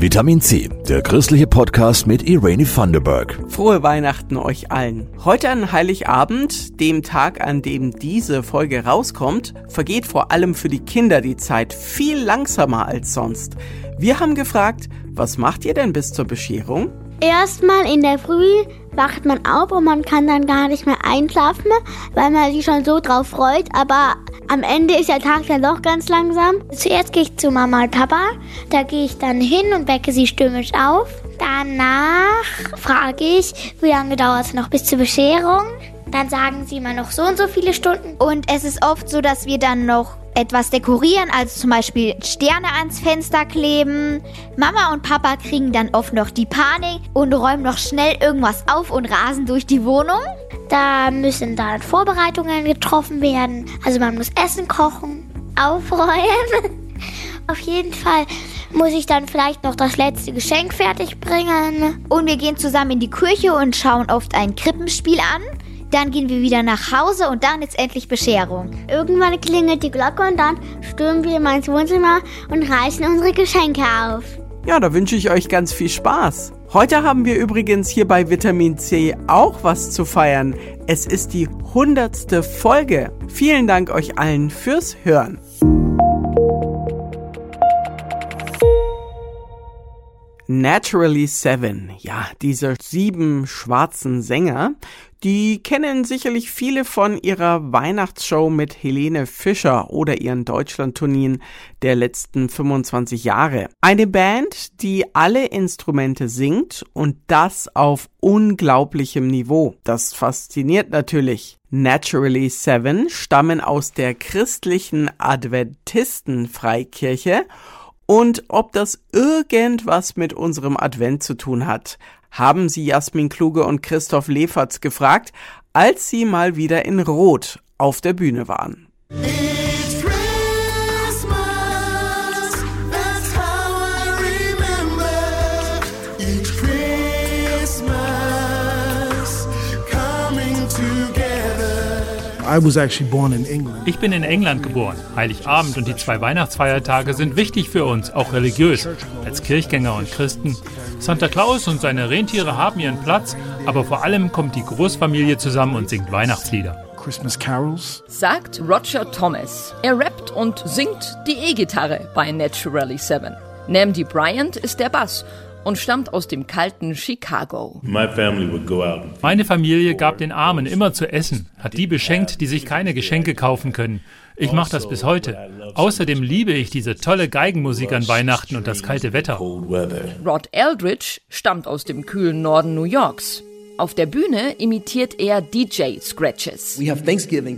Vitamin C, der christliche Podcast mit Irene Thunderberg. Frohe Weihnachten euch allen. Heute an Heiligabend, dem Tag, an dem diese Folge rauskommt, vergeht vor allem für die Kinder die Zeit viel langsamer als sonst. Wir haben gefragt, was macht ihr denn bis zur Bescherung? Erstmal in der Früh wacht man auf und man kann dann gar nicht mehr einschlafen, weil man sich schon so drauf freut. Aber am Ende ist der Tag dann doch ganz langsam. Zuerst gehe ich zu Mama und Papa. Da gehe ich dann hin und wecke sie stürmisch auf. Danach frage ich, wie lange dauert es noch bis zur Bescherung. Dann sagen sie immer noch so und so viele Stunden. Und es ist oft so, dass wir dann noch etwas dekorieren, also zum Beispiel Sterne ans Fenster kleben. Mama und Papa kriegen dann oft noch die Panik und räumen noch schnell irgendwas auf und rasen durch die Wohnung. Da müssen dann Vorbereitungen getroffen werden. Also man muss Essen kochen, aufräumen. Auf jeden Fall muss ich dann vielleicht noch das letzte Geschenk fertig bringen. Und wir gehen zusammen in die Kirche und schauen oft ein Krippenspiel an. Dann gehen wir wieder nach Hause und dann ist endlich Bescherung. Irgendwann klingelt die Glocke und dann stürmen wir mal ins Wohnzimmer und reißen unsere Geschenke auf. Ja, da wünsche ich euch ganz viel Spaß. Heute haben wir übrigens hier bei Vitamin C auch was zu feiern. Es ist die hundertste Folge. Vielen Dank euch allen fürs Hören. Naturally Seven, ja, diese sieben schwarzen Sänger, die kennen sicherlich viele von ihrer Weihnachtsshow mit Helene Fischer oder ihren Deutschlandtourneen der letzten 25 Jahre. Eine Band, die alle Instrumente singt und das auf unglaublichem Niveau. Das fasziniert natürlich. Naturally Seven stammen aus der christlichen Adventistenfreikirche und ob das irgendwas mit unserem Advent zu tun hat, haben sie Jasmin Kluge und Christoph Leferz gefragt, als sie mal wieder in Rot auf der Bühne waren. Ich bin in England geboren. Heiligabend und die zwei Weihnachtsfeiertage sind wichtig für uns, auch religiös, als Kirchgänger und Christen. Santa Claus und seine Rentiere haben ihren Platz, aber vor allem kommt die Großfamilie zusammen und singt Weihnachtslieder. Christmas Carols. Sagt Roger Thomas. Er rappt und singt die E-Gitarre bei Naturally Seven. Namdi Bryant ist der Bass und stammt aus dem kalten Chicago. Meine Familie gab den Armen immer zu essen, hat die beschenkt, die sich keine Geschenke kaufen können. Ich mache das bis heute. Außerdem liebe ich diese tolle Geigenmusik an Weihnachten und das kalte Wetter. Rod Eldridge stammt aus dem kühlen Norden New Yorks. Auf der Bühne imitiert er DJ-Scratches.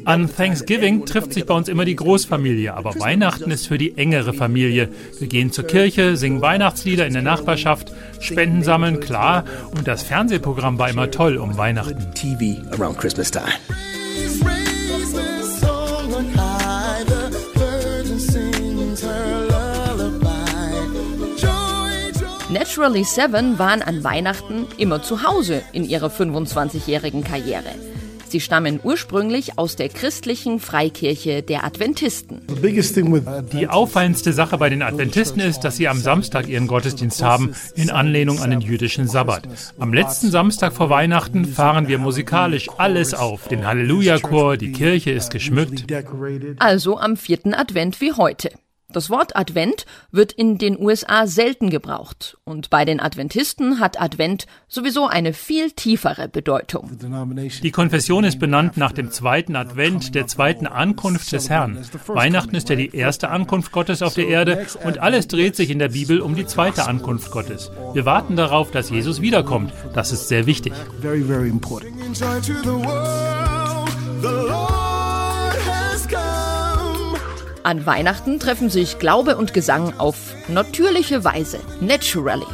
An Thanksgiving trifft sich bei uns immer die Großfamilie, aber Weihnachten ist für die engere Familie. Wir gehen zur Kirche, singen Weihnachtslieder in der Nachbarschaft, Spenden sammeln, klar. Und das Fernsehprogramm war immer toll um Weihnachten. TV around Christmas time. Naturally Seven waren an Weihnachten immer zu Hause in ihrer 25-jährigen Karriere. Sie stammen ursprünglich aus der christlichen Freikirche der Adventisten. Die auffallendste Sache bei den Adventisten ist, dass sie am Samstag ihren Gottesdienst haben, in Anlehnung an den jüdischen Sabbat. Am letzten Samstag vor Weihnachten fahren wir musikalisch alles auf. Den Halleluja-Chor, die Kirche ist geschmückt. Also am vierten Advent wie heute. Das Wort Advent wird in den USA selten gebraucht und bei den Adventisten hat Advent sowieso eine viel tiefere Bedeutung. Die Konfession ist benannt nach dem zweiten Advent, der zweiten Ankunft des Herrn. Weihnachten ist ja die erste Ankunft Gottes auf der Erde und alles dreht sich in der Bibel um die zweite Ankunft Gottes. Wir warten darauf, dass Jesus wiederkommt. Das ist sehr wichtig. An Weihnachten treffen sich Glaube und Gesang auf natürliche Weise, naturally.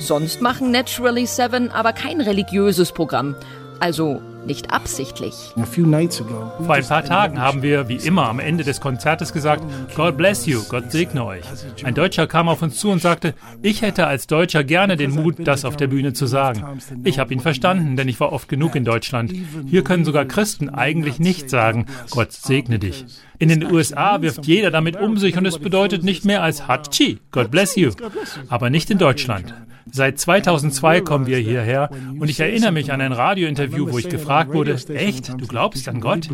Sonst machen Naturally Seven aber kein religiöses Programm, Also nicht absichtlich. Vor ein paar Tagen haben wir, wie immer, am Ende des Konzertes gesagt, God bless you, Gott segne euch. Ein Deutscher kam auf uns zu und sagte, ich hätte als Deutscher gerne den Mut, das auf der Bühne zu sagen. Ich habe ihn verstanden, denn ich war oft genug in Deutschland. Hier können sogar Christen eigentlich nicht sagen, Gott segne dich. In den USA wirft jeder damit um sich und es bedeutet nicht mehr als Hachi, God bless you. Aber nicht in Deutschland. Seit 2002 kommen wir hierher und ich erinnere mich an ein Radiointerview, wo ich gefragt wurde, echt, du glaubst an Gott?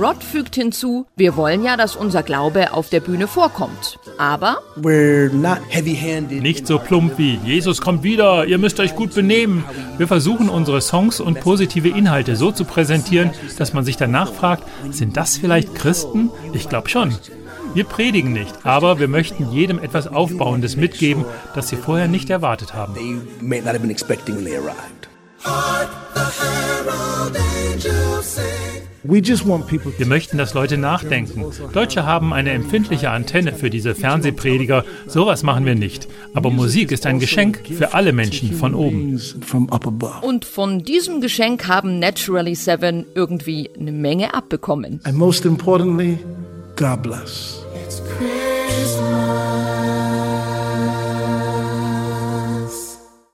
Rod fügt hinzu, wir wollen ja, dass unser Glaube auf der Bühne vorkommt. Aber nicht so plump wie Jesus kommt wieder, ihr müsst euch gut benehmen. Wir versuchen unsere Songs und positive Inhalte so zu präsentieren, dass man sich danach fragt, sind das vielleicht Christen? Ich glaube schon. Wir predigen nicht, aber wir möchten jedem etwas Aufbauendes mitgeben, das sie vorher nicht erwartet haben. Wir möchten, dass Leute nachdenken. Deutsche haben eine empfindliche Antenne für diese Fernsehprediger. Sowas machen wir nicht. Aber Musik ist ein Geschenk für alle Menschen von oben. Und von diesem Geschenk haben Naturally Seven irgendwie eine Menge abbekommen. And most importantly, God bless.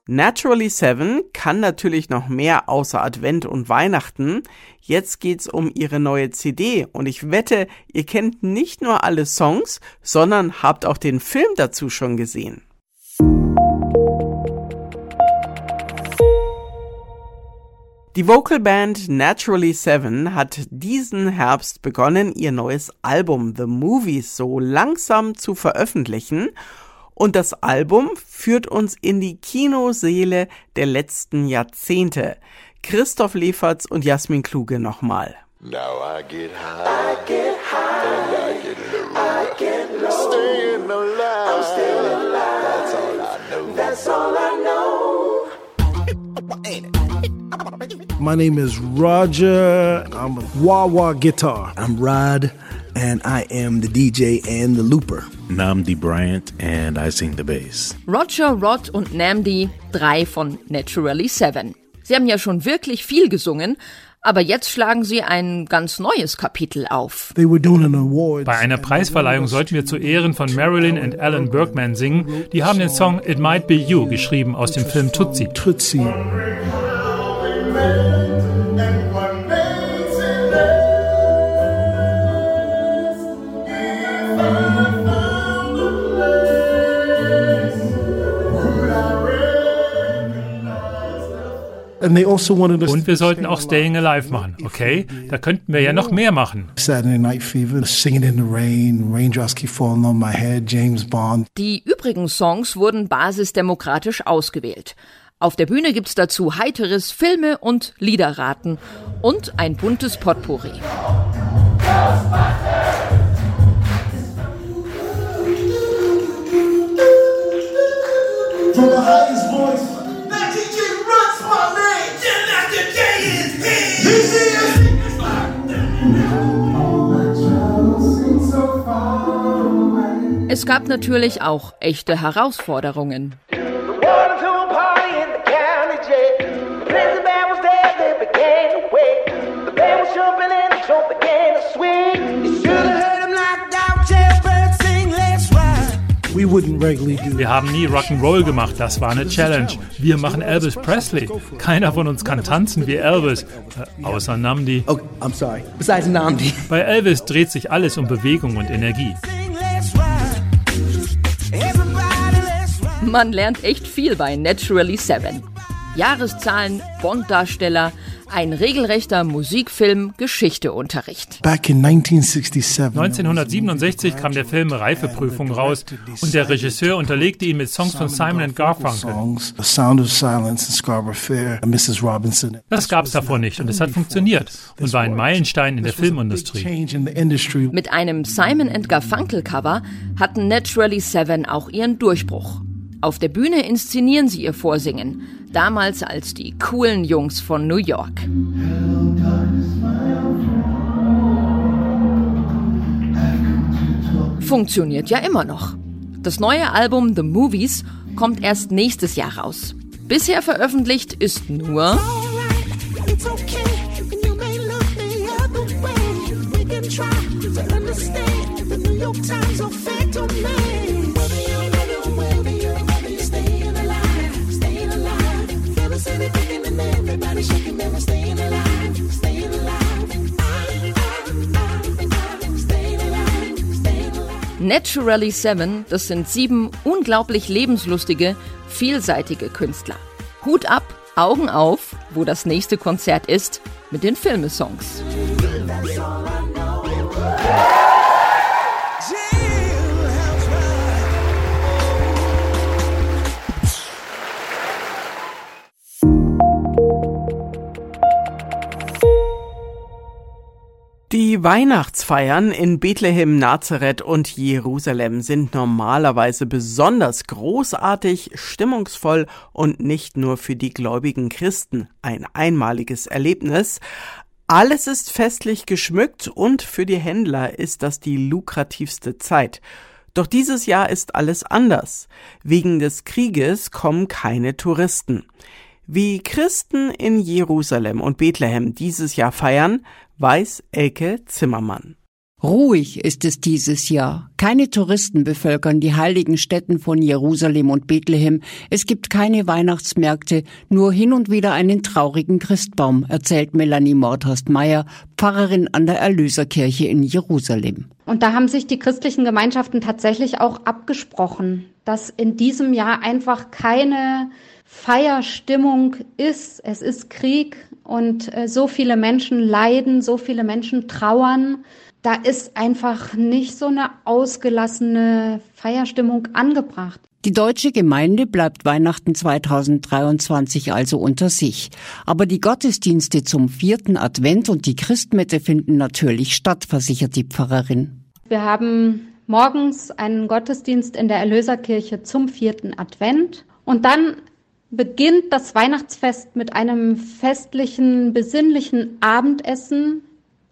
Naturally Seven kann natürlich noch mehr außer Advent und Weihnachten. Jetzt geht's um ihre neue CD und ich wette, ihr kennt nicht nur alle Songs, sondern habt auch den Film dazu schon gesehen. Die Vocalband Naturally Seven hat diesen Herbst begonnen, ihr neues Album The Movies so langsam zu veröffentlichen und das Album führt uns in die Kinoseele der letzten Jahrzehnte. Christoph Leferz und Jasmin Kluge nochmal. Now I get high, I get high, and I get low, I get low. Staying alive, I'm still alive. That's all I know. That's all I know. My name is Roger. I'm a wah wah guitar. I'm Rod, and I am the DJ and the looper. Namdi Bryant and I sing the bass. Roger, Rod und Namdi, drei von Naturally Seven. Sie haben ja schon wirklich viel gesungen, aber jetzt schlagen sie ein ganz neues Kapitel auf. Bei einer Preisverleihung sollten wir zu Ehren von Marilyn und Alan Bergman singen. Die haben den Song It Might Be You geschrieben aus dem Film Tootsie. Tootsie. Und wir sollten auch Staying Alive machen, okay? Da könnten wir ja noch mehr machen. Die übrigen Songs wurden basisdemokratisch ausgewählt. Auf der Bühne gibt's dazu heiteres Filme und Liederraten und ein buntes Potpourri. From Es gab natürlich auch echte Herausforderungen. Wir haben nie Rock'n'Roll gemacht, das war eine Challenge. Wir machen Elvis Presley. Keiner von uns kann tanzen wie Elvis, äh, außer Namdi. Oh, I'm sorry. Besides Namdi. Bei Elvis dreht sich alles um Bewegung und Energie. Man lernt echt viel bei Naturally Seven. Jahreszahlen, Bond-Darsteller, ein regelrechter Musikfilm Geschichteunterricht. Back in 1967, 1967 kam der Film Reifeprüfung raus und der Regisseur unterlegte ihn mit Songs von Simon Garfunkel. Das gab es davor nicht und es hat funktioniert und war ein Meilenstein in der Filmindustrie. Mit einem Simon Garfunkel Cover hatten Naturally Seven auch ihren Durchbruch. Auf der Bühne inszenieren sie ihr Vorsingen, damals als die coolen Jungs von New York. Funktioniert ja immer noch. Das neue Album The Movies kommt erst nächstes Jahr raus. Bisher veröffentlicht ist nur Naturally Seven, das sind sieben unglaublich lebenslustige, vielseitige Künstler. Hut ab, Augen auf, wo das nächste Konzert ist, mit den Filmesongs. Weihnachtsfeiern in Bethlehem, Nazareth und Jerusalem sind normalerweise besonders großartig, stimmungsvoll und nicht nur für die gläubigen Christen ein einmaliges Erlebnis. Alles ist festlich geschmückt und für die Händler ist das die lukrativste Zeit. Doch dieses Jahr ist alles anders. Wegen des Krieges kommen keine Touristen. Wie Christen in Jerusalem und Bethlehem dieses Jahr feiern, weiß Elke Zimmermann. Ruhig ist es dieses Jahr. Keine Touristen bevölkern die heiligen Städten von Jerusalem und Bethlehem. Es gibt keine Weihnachtsmärkte, nur hin und wieder einen traurigen Christbaum, erzählt Melanie Mordhorst-Meyer, Pfarrerin an der Erlöserkirche in Jerusalem. Und da haben sich die christlichen Gemeinschaften tatsächlich auch abgesprochen, dass in diesem Jahr einfach keine Feierstimmung ist. Es ist Krieg und äh, so viele Menschen leiden, so viele Menschen trauern. Da ist einfach nicht so eine ausgelassene Feierstimmung angebracht. Die deutsche Gemeinde bleibt Weihnachten 2023 also unter sich. Aber die Gottesdienste zum vierten Advent und die Christmette finden natürlich statt, versichert die Pfarrerin. Wir haben morgens einen Gottesdienst in der Erlöserkirche zum vierten Advent und dann beginnt das Weihnachtsfest mit einem festlichen, besinnlichen Abendessen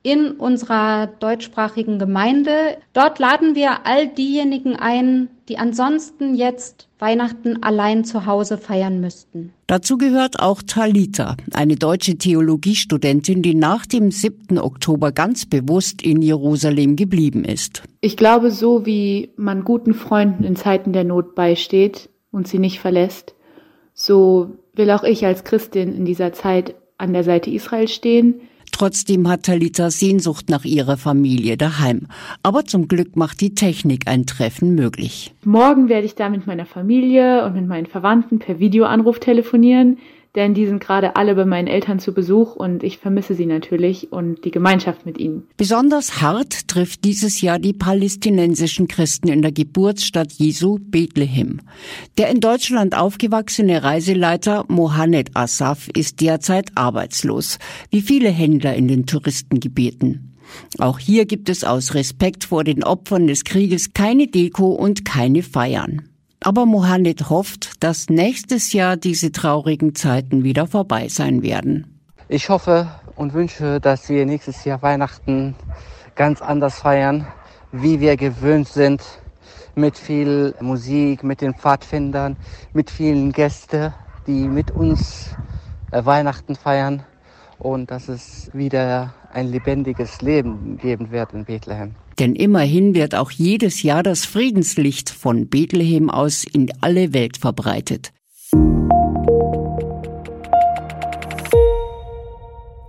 in unserer deutschsprachigen Gemeinde. Dort laden wir all diejenigen ein, die ansonsten jetzt Weihnachten allein zu Hause feiern müssten. Dazu gehört auch Talita, eine deutsche Theologiestudentin, die nach dem 7. Oktober ganz bewusst in Jerusalem geblieben ist. Ich glaube, so wie man guten Freunden in Zeiten der Not beisteht und sie nicht verlässt, so will auch ich als Christin in dieser Zeit an der Seite Israel stehen. Trotzdem hat Talita Sehnsucht nach ihrer Familie daheim. Aber zum Glück macht die Technik ein Treffen möglich. Morgen werde ich da mit meiner Familie und mit meinen Verwandten per Videoanruf telefonieren denn die sind gerade alle bei meinen Eltern zu Besuch und ich vermisse sie natürlich und die Gemeinschaft mit ihnen. Besonders hart trifft dieses Jahr die palästinensischen Christen in der Geburtsstadt Jesu Bethlehem. Der in Deutschland aufgewachsene Reiseleiter Mohamed Asaf ist derzeit arbeitslos, wie viele Händler in den Touristengebieten. Auch hier gibt es aus Respekt vor den Opfern des Krieges keine Deko und keine Feiern. Aber Mohammed hofft, dass nächstes Jahr diese traurigen Zeiten wieder vorbei sein werden. Ich hoffe und wünsche, dass wir nächstes Jahr Weihnachten ganz anders feiern, wie wir gewöhnt sind, mit viel Musik, mit den Pfadfindern, mit vielen Gästen, die mit uns äh, Weihnachten feiern und dass es wieder ein lebendiges Leben geben wird in Bethlehem. Denn immerhin wird auch jedes Jahr das Friedenslicht von Bethlehem aus in alle Welt verbreitet.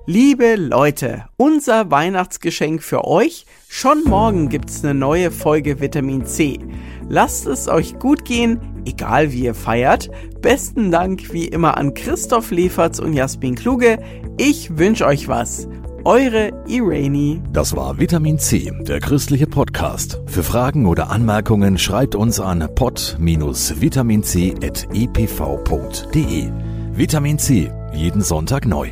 Liebe Leute, unser Weihnachtsgeschenk für euch. Schon morgen gibt's eine neue Folge Vitamin C. Lasst es euch gut gehen, egal wie ihr feiert. Besten Dank wie immer an Christoph Leferz und Jasmin Kluge. Ich wünsche euch was. Eure Irene. Das war Vitamin C, der christliche Podcast. Für Fragen oder Anmerkungen schreibt uns an pod-vitaminc.epv.de. Vitamin C, jeden Sonntag neu.